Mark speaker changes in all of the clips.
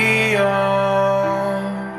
Speaker 1: something real.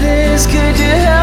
Speaker 2: this, could you help?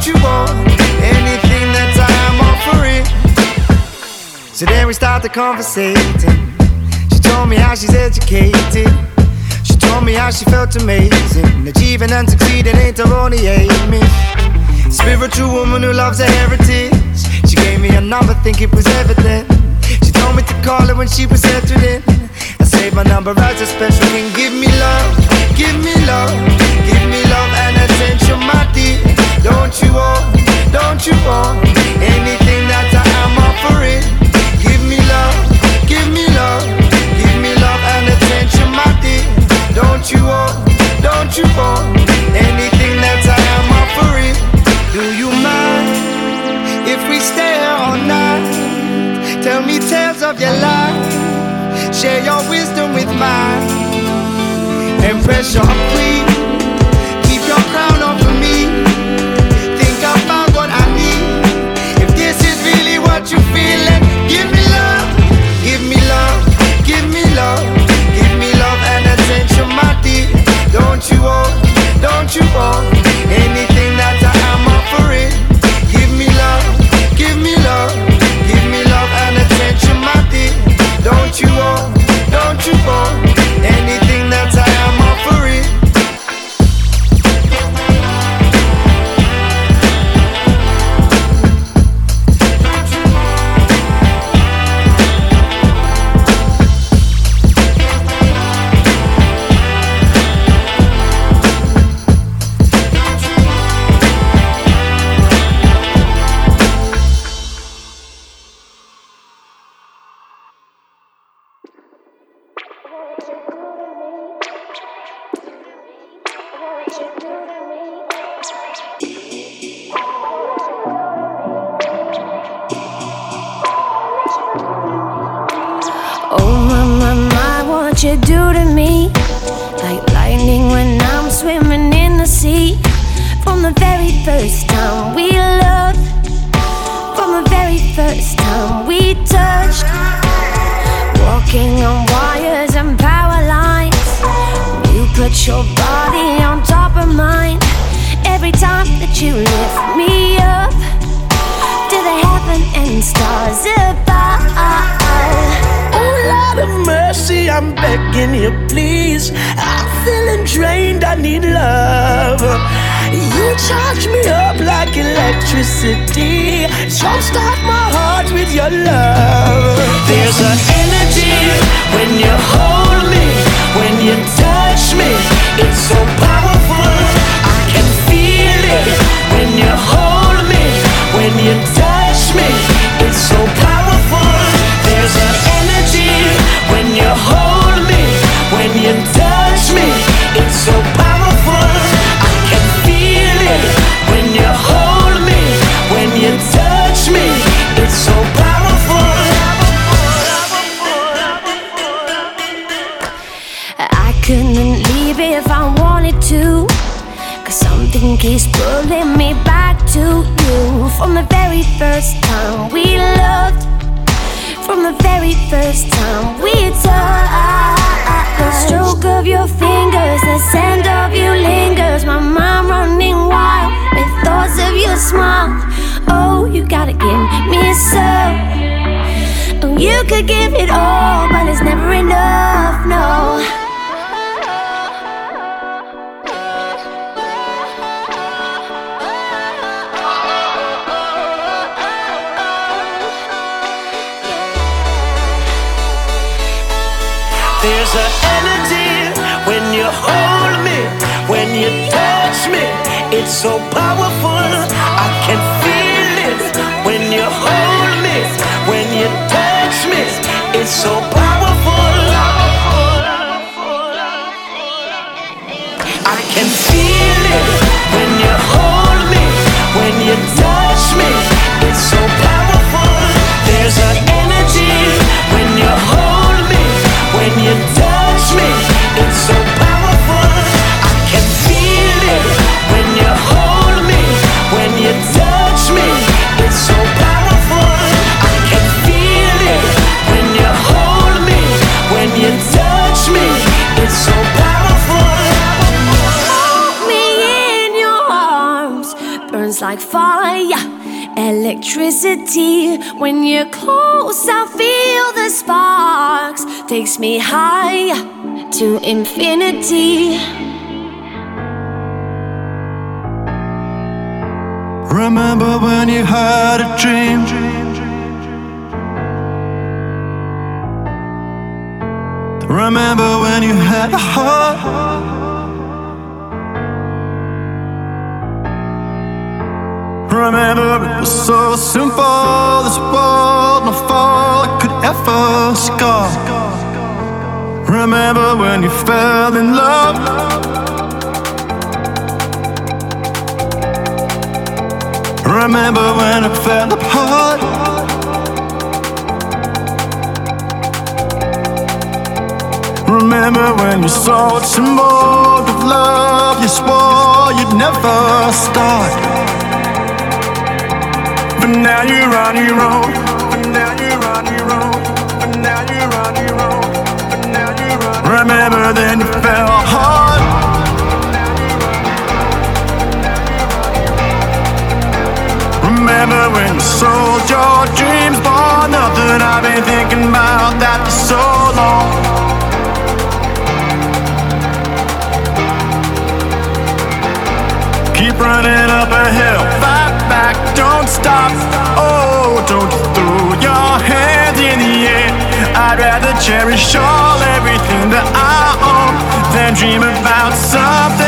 Speaker 2: Don't you
Speaker 3: want anything that I'm offering? So then we started conversating. She told me how she's educated. She told me how she felt amazing. Achieving and succeeding ain't her only aim. Spiritual woman who loves her heritage. She gave me a number, think it was evident. She told me to call her when she was settled in. I saved my number as a special king. Give me love, give me love, give me love and attention, my dear. Don't you want, don't you want anything that I am offering? Give me love, give me love, give me love and attention, my dear. Don't you want, don't you want anything that I am offering? Do you mind if we stay here all night? Tell me tales of your life, share your wisdom with mine. Empress your queen, your
Speaker 4: body on top of mine Every time that you lift me up To the heaven and stars above
Speaker 2: Oh, Lord of mercy, I'm begging you, please. I'm feeling drained, I need love. You charge me up like electricity. Jumpstart my heart with your love. There's an energy when you touch me. It's so powerful. There's an energy when you hold me, when you touch me. It's so powerful. I can feel it when you hold me, when you touch me. It's so powerful.
Speaker 4: I couldn't leave if I wanted to. Cause something keeps pulling first time we loved. From the very first time we touched. The stroke of your fingers, the scent of you lingers. My mind running wild with thoughts of your smile. Oh, you gotta give me some. Oh, you could give it all, but it's never enough, no.
Speaker 2: It's so powerful. I can feel it when you hold me, when you touch me. It's so powerful. I can feel it when you hold me, when you touch me. It's so powerful. There's an energy when you hold me, when you.
Speaker 4: Like fire, electricity. When you're close, I feel the sparks. Takes me high to infinity.
Speaker 5: Remember when you had a dream? Remember when you had a heart? Remember it was so simple. This world no fall could ever scar Remember when you fell in love? Remember when it fell apart? Remember when you saw a symbol of love? You swore you'd never start but now you're on your own. But now you're on your own. But now you're on your own. But now you're on. Remember then you fell hard. Remember when you sold your dreams for nothing? I've been thinking about that for so long. Keep running up a hill, stop. Oh, don't throw your hands in the air. I'd rather cherish all everything that I own than dream about something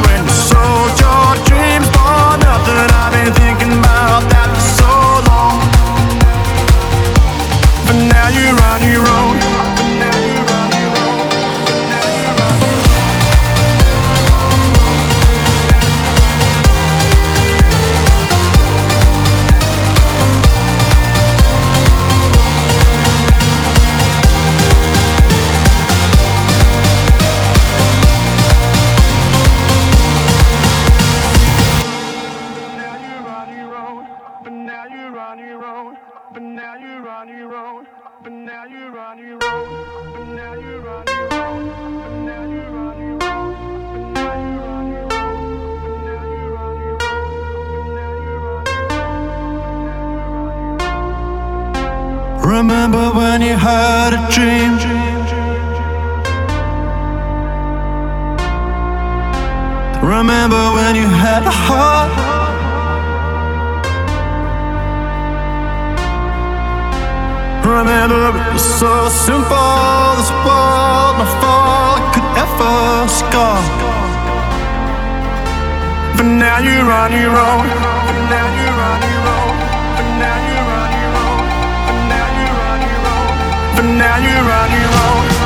Speaker 5: when the tired. Remember it was so simple. This world no fall could ever scar But now you're on your own. But now you're on your own. But now you're on your own. But now you're on your own. But now you're on your own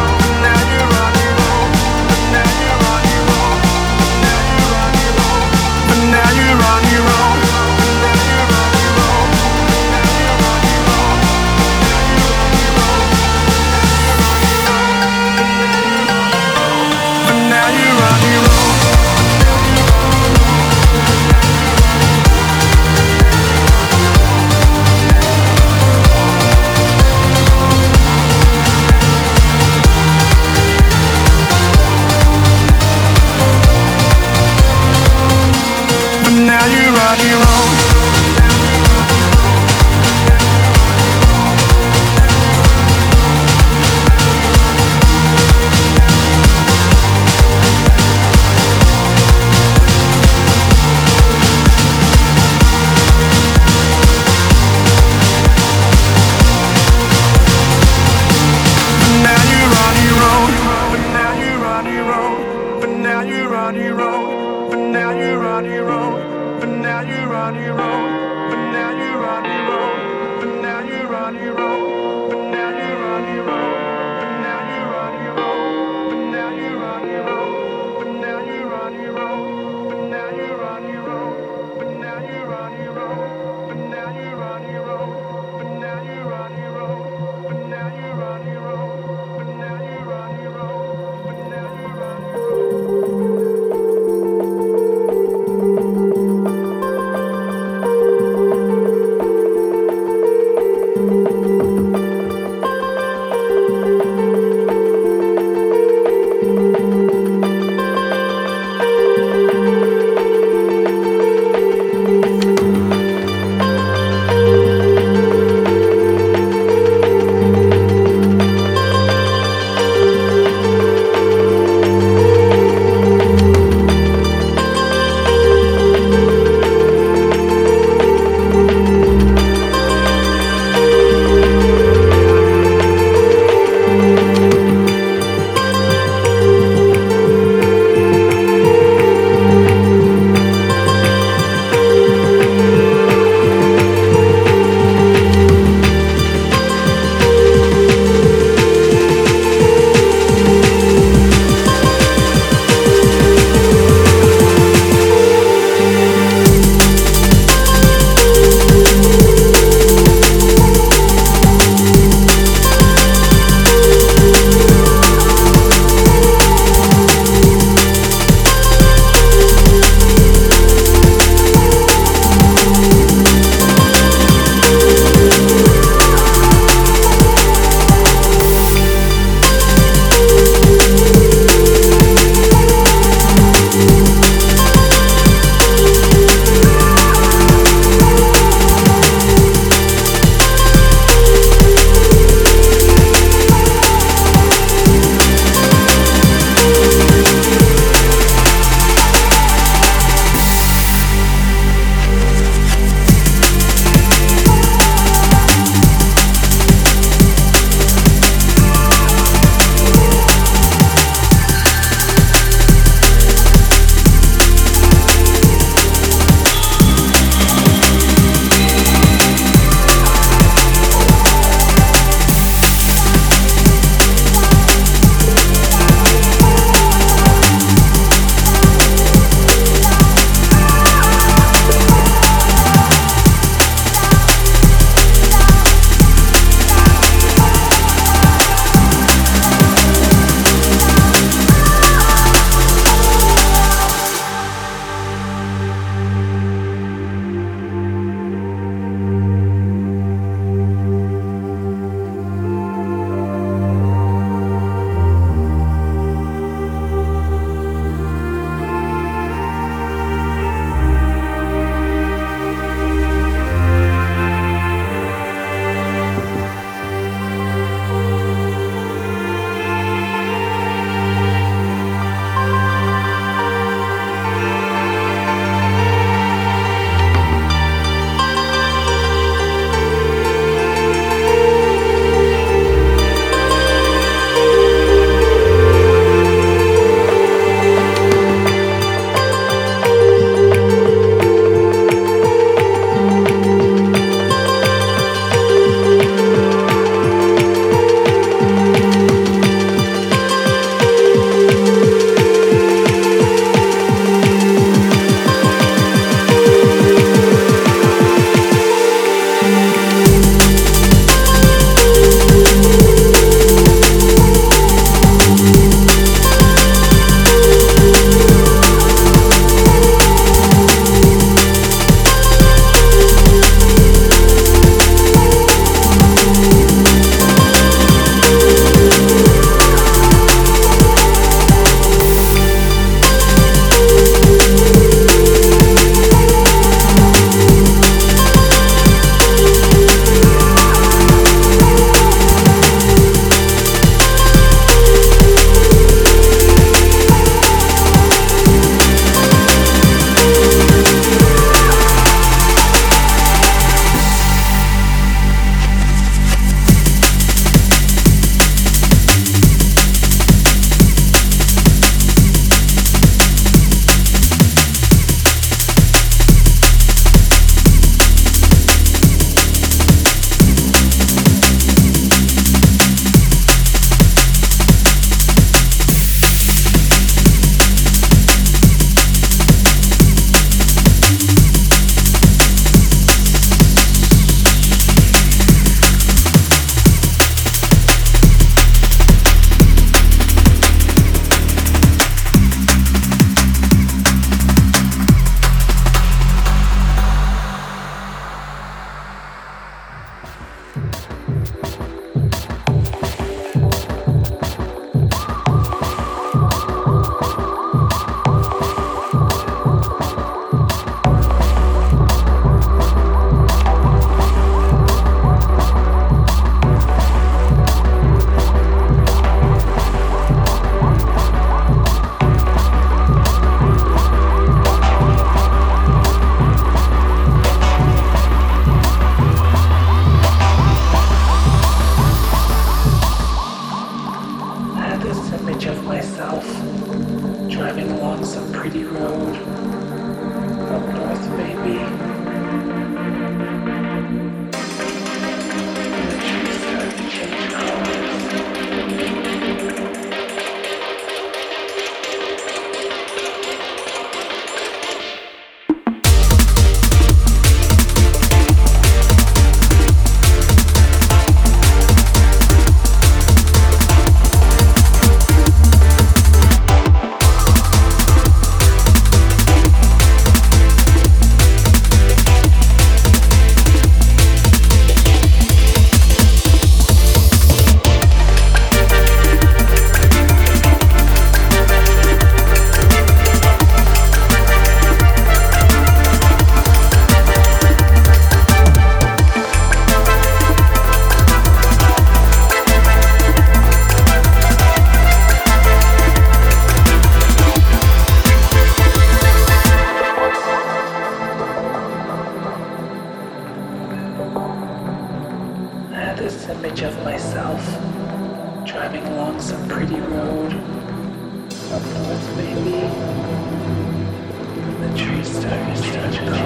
Speaker 6: Let's.